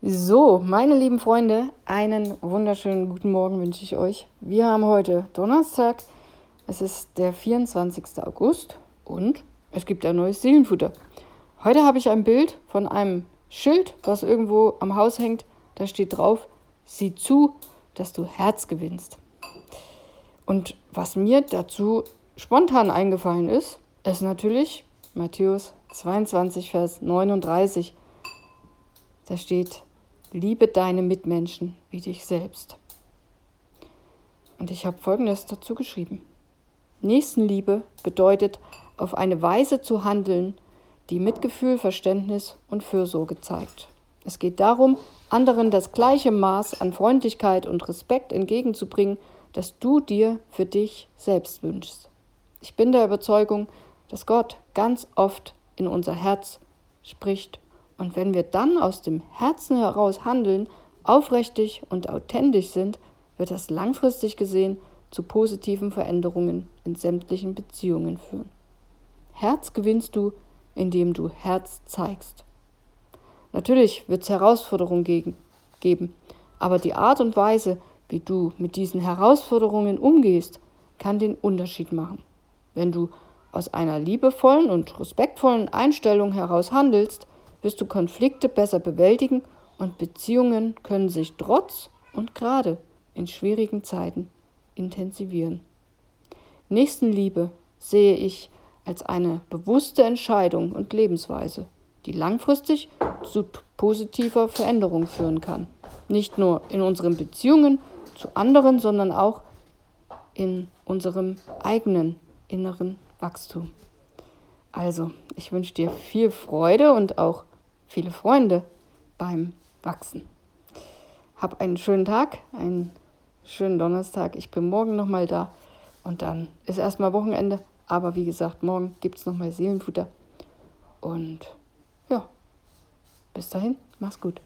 So, meine lieben Freunde, einen wunderschönen guten Morgen wünsche ich euch. Wir haben heute Donnerstag, es ist der 24. August und es gibt ein neues Seelenfutter. Heute habe ich ein Bild von einem Schild, was irgendwo am Haus hängt. Da steht drauf, sieh zu, dass du Herz gewinnst. Und was mir dazu spontan eingefallen ist, ist natürlich Matthäus 22, Vers 39. Da steht, Liebe deine Mitmenschen wie dich selbst. Und ich habe Folgendes dazu geschrieben. Nächstenliebe bedeutet, auf eine Weise zu handeln, die Mitgefühl, Verständnis und Fürsorge zeigt. Es geht darum, anderen das gleiche Maß an Freundlichkeit und Respekt entgegenzubringen, das du dir für dich selbst wünschst. Ich bin der Überzeugung, dass Gott ganz oft in unser Herz spricht und wenn wir dann aus dem Herzen heraus handeln, aufrichtig und authentisch sind, wird das langfristig gesehen zu positiven Veränderungen in sämtlichen Beziehungen führen. Herz gewinnst du, indem du Herz zeigst. Natürlich wird es Herausforderungen geben, aber die Art und Weise, wie du mit diesen Herausforderungen umgehst, kann den Unterschied machen. Wenn du aus einer liebevollen und respektvollen Einstellung heraus handelst, wirst du Konflikte besser bewältigen und Beziehungen können sich trotz und gerade in schwierigen Zeiten intensivieren. Nächstenliebe sehe ich als eine bewusste Entscheidung und Lebensweise, die langfristig zu positiver Veränderung führen kann. Nicht nur in unseren Beziehungen zu anderen, sondern auch in unserem eigenen inneren Wachstum. Also, ich wünsche dir viel Freude und auch viele Freunde beim Wachsen. Hab einen schönen Tag, einen schönen Donnerstag. Ich bin morgen nochmal da und dann ist erstmal Wochenende. Aber wie gesagt, morgen gibt es nochmal Seelenfutter. Und ja, bis dahin, mach's gut.